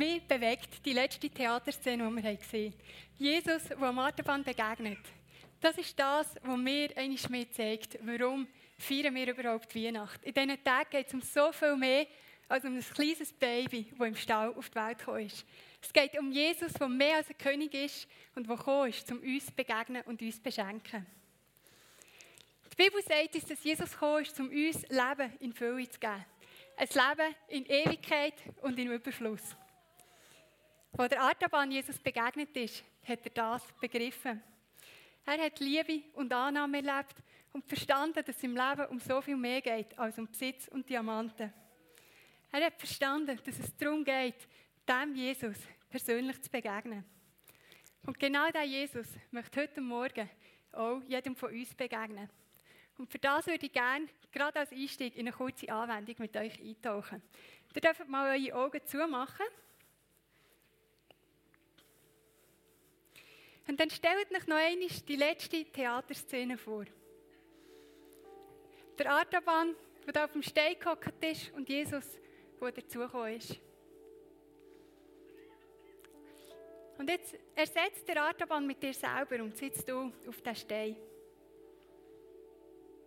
Mir bewegt die letzte Theaterszene, die wir gesehen haben. Jesus, der am Marterband begegnet. Das ist das, was mir einmal mehr zeigt, warum feiern wir überhaupt Weihnachten. In diesen Tagen geht es um so viel mehr als um ein kleines Baby, das im Stall auf die Welt gekommen ist. Es geht um Jesus, der mehr als ein König ist und der gekommen ist, um uns zu begegnen und uns zu beschenken. Die Bibel sagt uns, dass Jesus gekommen ist, um uns Leben in Fülle zu geben. Ein Leben in Ewigkeit und in Überfluss. Als der Artaban Jesus begegnet ist, hat er das begriffen. Er hat Liebe und Annahme erlebt und verstanden, dass es im Leben um so viel mehr geht als um Besitz und Diamanten. Er hat verstanden, dass es darum geht, dem Jesus persönlich zu begegnen. Und genau dieser Jesus möchte heute Morgen auch jedem von uns begegnen. Und für das würde ich gerne gerade als Einstieg in eine kurze Anwendung mit euch eintauchen. Ihr dürft mal eure Augen zumachen. Und dann stellt euch noch einmal die letzte Theaterszene vor. Der Artaban, der da auf dem Stein gehockt ist und Jesus, der dazugekommen ist. Und jetzt ersetzt der Artaban mit dir selber und sitzt du auf den Stein.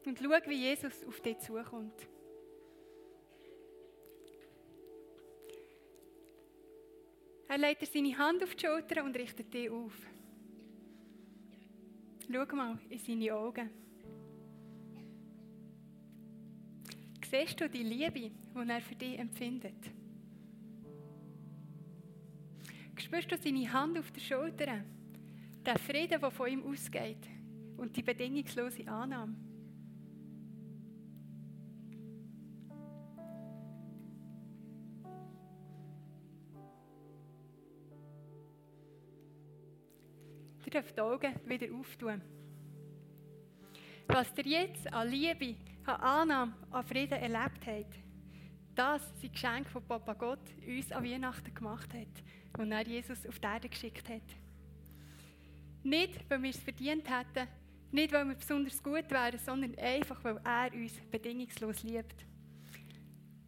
Und schau, wie Jesus auf dich zukommt. Er legt seine Hand auf die Schulter und richtet dich auf. Schau mal in seine Augen. Siehst du die Liebe, die er für dich empfindet? Spürst du seine Hand auf der Schulter? Den Frieden, der von ihm ausgeht und die bedingungslose Annahme? Dürft die Augen wieder auftun. Was ihr jetzt an Liebe, an Annahme, an Frieden erlebt habt, das sind Geschenke, die Papa Gott uns an Weihnachten gemacht hat und er Jesus auf die Erde geschickt hat. Nicht, weil wir es verdient hätten, nicht, weil wir besonders gut wären, sondern einfach, weil er uns bedingungslos liebt.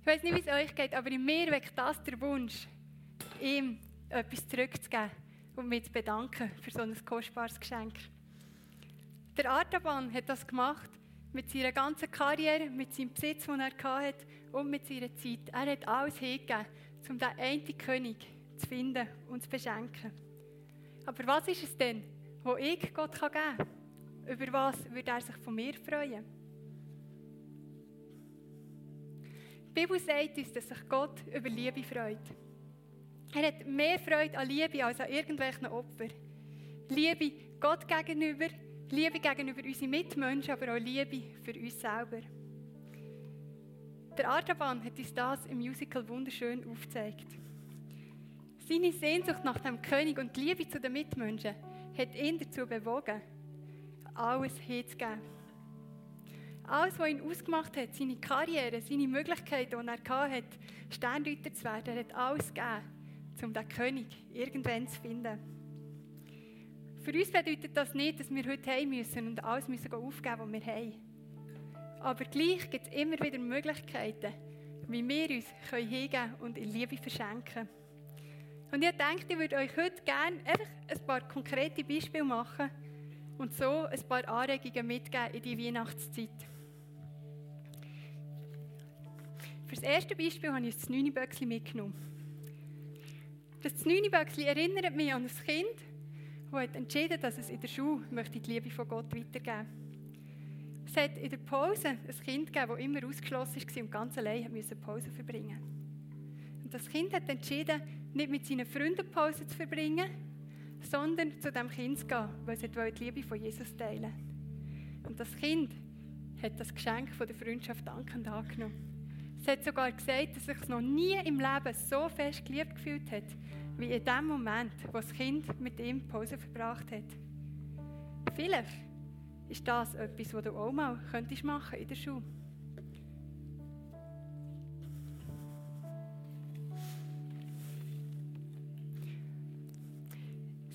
Ich weiß nicht, wie es euch geht, aber in mir weckt das der Wunsch, ihm etwas zurückzugeben und mich zu bedanken für so ein kostbares Geschenk. Der Artaban hat das gemacht mit seiner ganzen Karriere, mit seinem Besitz, den er hatte und mit seiner Zeit. Er hat alles hingegeben, um den einen König zu finden und zu beschenken. Aber was ist es denn, wo ich Gott geben kann? Über was würde er sich von mir freuen? Die Bibel sagt uns, dass sich Gott über Liebe freut. Er hat mehr Freude an Liebe als an irgendwelchen Opfern. Liebe Gott gegenüber, Liebe gegenüber unseren Mitmenschen, aber auch Liebe für uns selber. Der Artaban hat uns das im Musical wunderschön aufgezeigt. Seine Sehnsucht nach dem König und die Liebe zu den Mitmenschen hat ihn dazu bewogen, alles hinzugeben. Alles, was ihn ausgemacht hat, seine Karriere, seine Möglichkeiten, die er hatte, Sterndeuter zu werden, er hat alles gegeben, um den König irgendwann zu finden. Für uns bedeutet das nicht, dass wir heute heim müssen und alles müssen aufgeben, was wir haben. Aber gleich gibt es immer wieder Möglichkeiten, wie wir uns hingeben können und in Liebe verschenken. Und ich denke, ich würde euch heute gerne einfach ein paar konkrete Beispiele machen und so ein paar Anregungen mitgeben in die Weihnachtszeit. Für das erste Beispiel habe ich das Neuniböckchen mitgenommen. Das Neuniböckchen erinnert mich an ein Kind, das hat entschieden dass es in der Schule möchte die Liebe von Gott weitergeben möchte. Es hat in der Pause ein Kind gegeben, das immer ausgeschlossen war und ganz allein musste Pause verbringen. Und das Kind hat entschieden, nicht mit seinen Freunden Pause zu verbringen, sondern zu dem Kind zu gehen, weil es die Liebe von Jesus teilen Und das Kind hat das Geschenk von der Freundschaft dankend angenommen. Es hat sogar gesagt, dass es sich noch nie im Leben so fest geliebt gefühlt hat, wie in dem Moment, wo das Kind mit ihm Pause verbracht hat. Vielleicht ist das etwas, was du auch mal könntest machen in der Schule.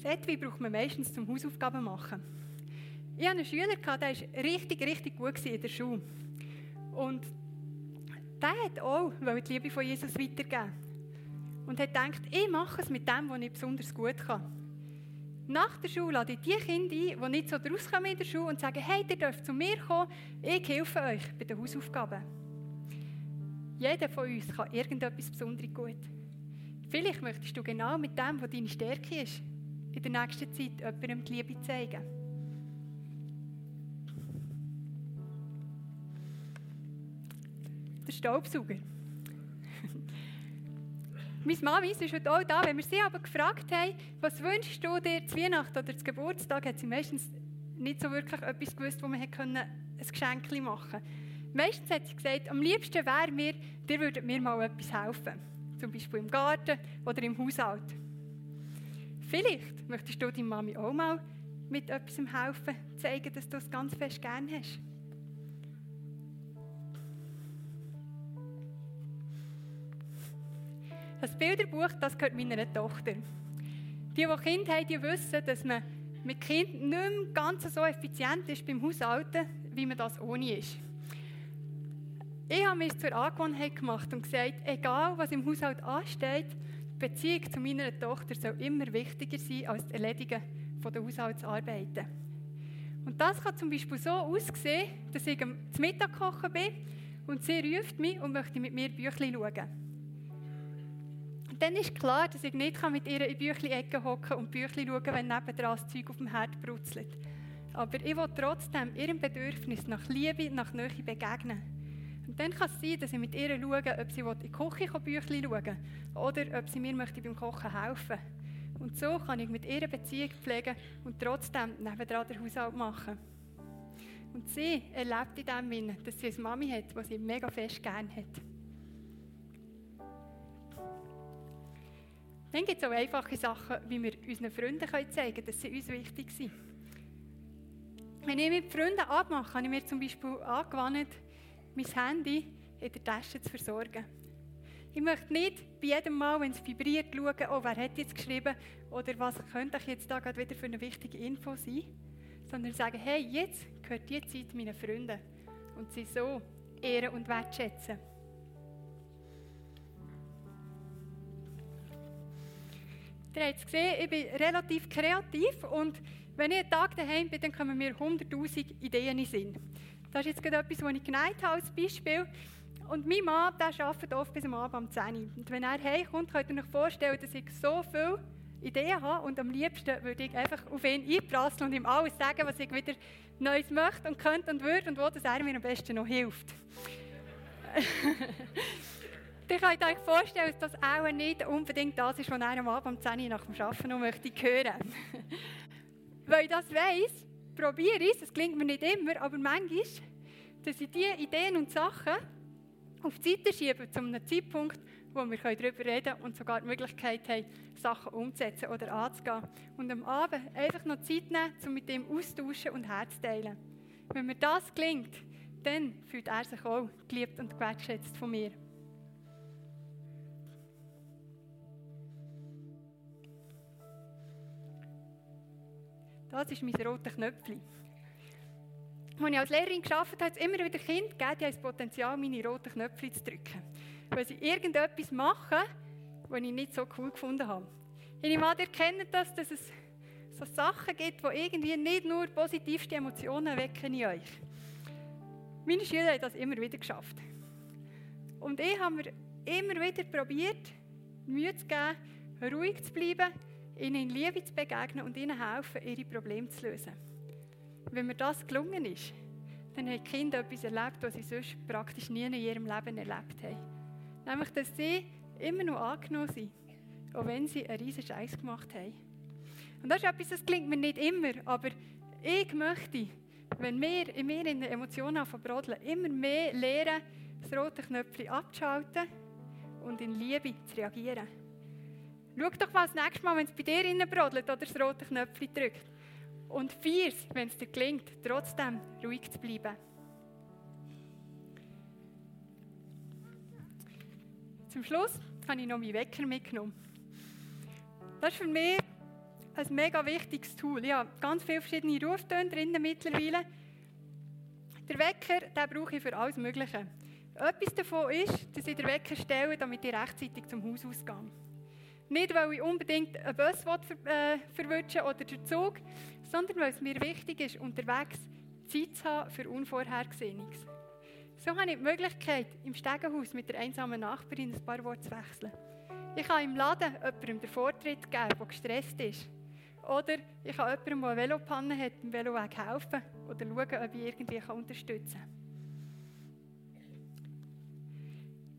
Etui braucht man meistens zum Hausaufgaben machen. Ich hatte einen Schüler, der war richtig, richtig gut in der Schule. Und der hat auch die Liebe von Jesus weitergeben. und hat gedacht, ich mache es mit dem, was ich besonders gut kann. Nach der Schule lade ich die Kinder ein, die nicht so rauskommen in der Schule und sagen, hey, ihr dürft zu mir kommen, ich helfe euch bei den Hausaufgaben. Jeder von uns kann irgendetwas Besonderes gut. Vielleicht möchtest du genau mit dem, was deine Stärke ist, in der nächsten Zeit jemandem die Liebe zeigen. Der Staubsauger. Meine Mami ist heute auch da. Wenn wir sie aber gefragt haben, was wünschst du dir zu Weihnachten oder zu Geburtstag, hat sie meistens nicht so wirklich etwas gewusst, wo man ein Geschenk machen konnte. Meistens hat sie gesagt, am liebsten wäre mir, dir würdet mir mal etwas helfen. Zum Beispiel im Garten oder im Haushalt. Vielleicht möchtest du deiner Mami auch mal mit etwas helfen, zeigen, dass du es ganz fest gerne hast. Das Bilderbuch, das gehört meiner Tochter. Die, die Kinder haben, die wissen, dass man mit Kindern nicht mehr ganz so effizient ist beim Haushalten, wie man das ohne ist. Ich habe mir zur Angewohnheit gemacht und gesagt, egal was im Haushalt ansteht, die Beziehung zu meiner Tochter soll immer wichtiger sein als das Erledigen der Haushaltsarbeiten. Und das kann zum Beispiel so aussehen, dass ich zum Mittag kochen bin und sie ruft mich und möchte mit mir Büchlein schauen. Dann ist klar, dass ich nicht mit ihr in Büchlein-Ecke hocken und Büchlein schauen kann, wenn nebendran das Zeug auf dem Herd brutzelt. Aber ich will trotzdem ihrem Bedürfnis nach Liebe, nach Nähe begegnen. Und dann kann es sein, dass ich mit ihr schaue, ob sie in die Küche Büchlein schauen kann oder ob sie mir möchte beim Kochen helfen möchte. Und so kann ich mit ihr Beziehung pflegen und trotzdem nebendran den Haushalt machen. Und sie erlebt in dem Sinne, dass sie eine Mami hat, die sie mega fest gerne hat. Dann gibt es auch einfache Sachen, wie wir unseren Freunden zeigen können, dass sie uns wichtig sind. Wenn ich mit Freunden abmache, habe ich mir zum Beispiel angewandt, mein Handy in der Tasche zu versorgen. Ich möchte nicht bei jedem Mal, wenn es vibriert, schauen, oh, wer hat jetzt geschrieben oder was könnte ich jetzt da gerade wieder für eine wichtige Info sein, sondern sagen, hey, jetzt gehört die Zeit meinen Freunden und sie so ehren und wertschätzen. Ihr habt es gesehen, ich bin relativ kreativ und wenn ich einen Tag daheim bin, dann kommen mir 100'000 Ideen in den Sinn. Das ist jetzt gerade etwas, was ich genannt habe als Beispiel. Und mein Mann, der arbeitet oft bis am Abend um 10 Uhr. Und wenn er heimkommt, könnt ihr euch vorstellen, dass ich so viele Ideen habe und am liebsten würde ich einfach auf ihn einprasseln und ihm alles sagen, was ich wieder Neues möchte und könnte und würde und wo dass er mir am besten noch hilft. ich kann euch vorstellen, dass das auch nicht unbedingt das ist, was am Abend um 10 Uhr nach dem Arbeiten noch möchte hören. Weil ich das weiss, probiere es, es klingt mir nicht immer, aber manchmal, dass ich diese Ideen und Sachen auf die Seite schiebe, zu einem Zeitpunkt, wo wir darüber reden können und sogar die Möglichkeit haben, Sachen umzusetzen oder anzugehen. Und am Abend einfach noch Zeit nehmen, um mit ihm austauschen und herzuteilen. Wenn mir das gelingt, dann fühlt er sich auch geliebt und gewertschätzt von mir. Das ist mein rotes Knöpfchen. Als ich als Lehrerin gearbeitet habe, hat es immer wieder Kinder gegeben, die haben das Potenzial, meine roten Knöpfchen zu drücken. Weil sie irgendetwas machen, was ich nicht so cool gefunden habe. Ich an, ihr kennt das, dass es so Sachen gibt, die irgendwie nicht nur positivste Emotionen wecken in euch. Meine Schüler haben das immer wieder geschafft. Und ich habe mir immer wieder probiert, Mühe zu geben, ruhig zu bleiben, ihnen in Liebe zu begegnen und ihnen helfen, ihre Probleme zu lösen. Wenn mir das gelungen ist, dann haben die Kinder etwas erlebt, was sie sonst praktisch nie in ihrem Leben erlebt haben. Nämlich, dass sie immer noch angenommen sind, auch wenn sie einen riesen Scheiß gemacht haben. Und das ist etwas, das klingt mir nicht immer, aber ich möchte, wenn wir in mir in den Emotionen verbrodeln, immer mehr lernen, das rote Knöpfchen abzuschalten und in Liebe zu reagieren. Schau doch mal das nächste Mal, wenn es bei dir innen brodelt oder das rote Knöpfchen drückt. Und vier, wenn es dir gelingt, trotzdem ruhig zu bleiben. Zum Schluss habe ich noch meinen Wecker mitgenommen. Das ist für mich ein mega wichtiges Tool. Ich habe ganz viele verschiedene Ruftöne drinnen mittlerweile. Der Wecker den brauche ich für alles Mögliche. Etwas davon ist, dass ich den Wecker stelle, damit ich rechtzeitig zum Haus ausgehe. Nicht, weil ich unbedingt einen Bus ver äh, verwünschen oder den Zug, sondern weil es mir wichtig ist, unterwegs Zeit zu haben für Unvorhergesehenes. So habe ich die Möglichkeit, im Stegenhaus mit der einsamen Nachbarin ein paar Worte zu wechseln. Ich kann im Laden jemandem den Vortritt geben, der gestresst ist. Oder ich kann jemandem, der eine Velopanne hat, im Veloweg helfen oder schauen, ob ich irgendwie unterstützen kann.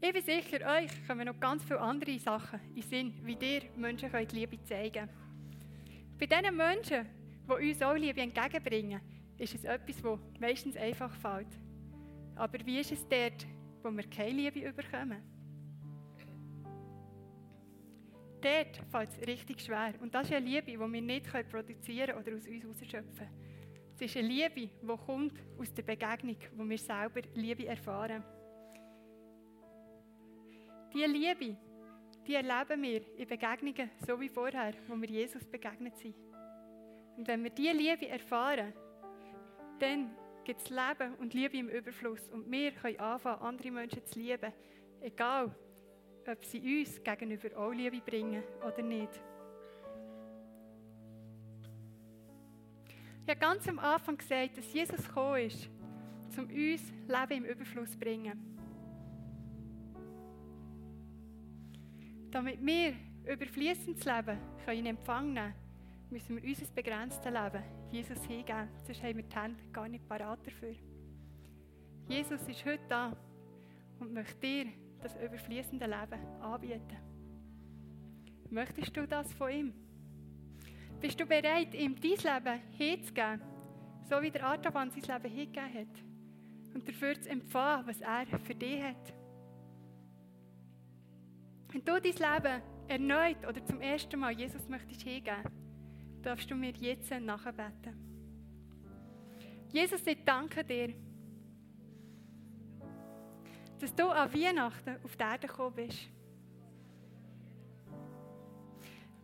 Ich bin sicher, euch kommen noch ganz viele andere Sachen in Sinn, wie ihr Menschen könnt Liebe zeigen könnt. Bei diesen Menschen, die uns auch Liebe entgegenbringen, ist es etwas, das meistens einfach fällt. Aber wie ist es dort, wo wir keine Liebe bekommen? Dort fällt es richtig schwer. Und das ist eine Liebe, die wir nicht produzieren oder aus uns herausschöpfen können. Es ist eine Liebe, die kommt aus der Begegnung, wo wir selber Liebe erfahren. Diese Liebe, die erleben wir in Begegnungen so wie vorher, wo wir Jesus begegnet sind. Und wenn wir diese Liebe erfahren, dann gibt es Leben und Liebe im Überfluss. Und wir können anfangen, andere Menschen zu lieben. Egal, ob sie uns gegenüber auch Liebe bringen oder nicht. Ich habe ganz am Anfang gesagt, dass Jesus gekommen ist, um uns Leben im Überfluss zu bringen. Damit wir überfließendes Leben können in Empfang nehmen müssen wir unser begrenztes Leben Jesus hingeben. Sonst haben wir die Hände gar nicht parat dafür. Jesus ist heute da und möchte dir das überfließende Leben anbieten. Möchtest du das von ihm? Bist du bereit, ihm dein Leben hinzugeben, so wie der Artaban sein Leben hingegeben hat? Und dafür zu empfangen, was er für dich hat? Wenn du dein Leben erneut oder zum ersten Mal Jesus möchtest hingeben, darfst du mir jetzt nachbeten. Jesus, ich danke dir, dass du an Weihnachten auf die Erde gekommen bist.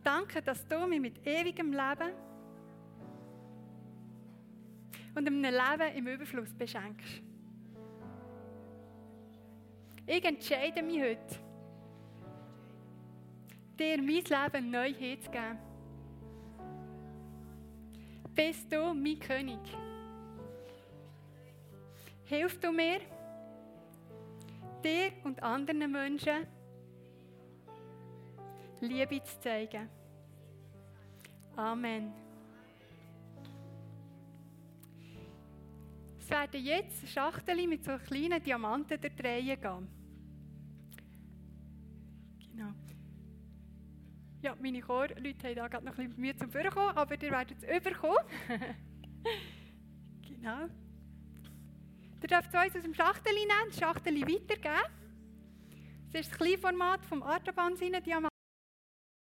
Danke, dass du mich mit ewigem Leben und einem Leben im Überfluss beschenkst. Ich entscheide mich heute, dir mein Leben neu herzugeben. Bist du mein König? Hilf du mir, dir und anderen Menschen Liebe zu zeigen. Amen. Es werden jetzt Schachteln mit so kleinen Diamanten Reihe gehen. Meine Chorleute haben da gerade noch ein bisschen Mühe zum Vorkommen, aber ihr werdet es überkommen. genau. Ihr dürft uns aus dem Schachtel nehmen, das Schachtel weitergeben. Das ist das Kleinformat vom Artaban Diamant.